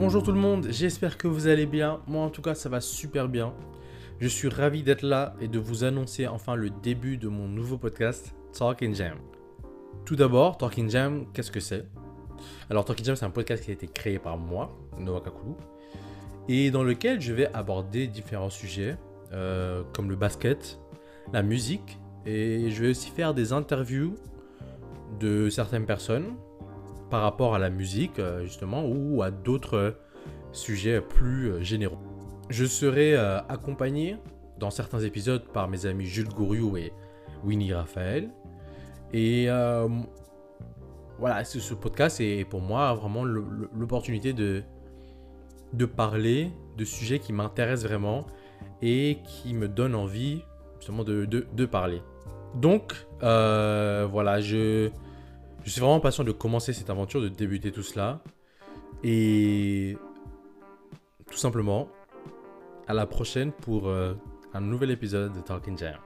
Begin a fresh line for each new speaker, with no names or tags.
Bonjour tout le monde, j'espère que vous allez bien. Moi en tout cas ça va super bien. Je suis ravi d'être là et de vous annoncer enfin le début de mon nouveau podcast Talking Jam. Tout d'abord, Talking Jam, qu'est-ce que c'est? Alors Talking Jam c'est un podcast qui a été créé par moi, Noah Kakulu, et dans lequel je vais aborder différents sujets euh, comme le basket, la musique, et je vais aussi faire des interviews de certaines personnes par rapport à la musique, euh, justement, ou à d'autres sujets plus euh, généraux. Je serai euh, accompagné dans certains épisodes par mes amis Jules Gouriou et Winnie Raphaël. Et voilà, ce, podcast est pour moi vraiment l'opportunité de, de parler de sujets qui m'intéressent vraiment et qui me donnent envie justement de, de parler. Donc, voilà, je, je suis vraiment patient de commencer cette aventure, de débuter tout cela. Et tout simplement, à la prochaine pour euh, un nouvel épisode de Talking Jam.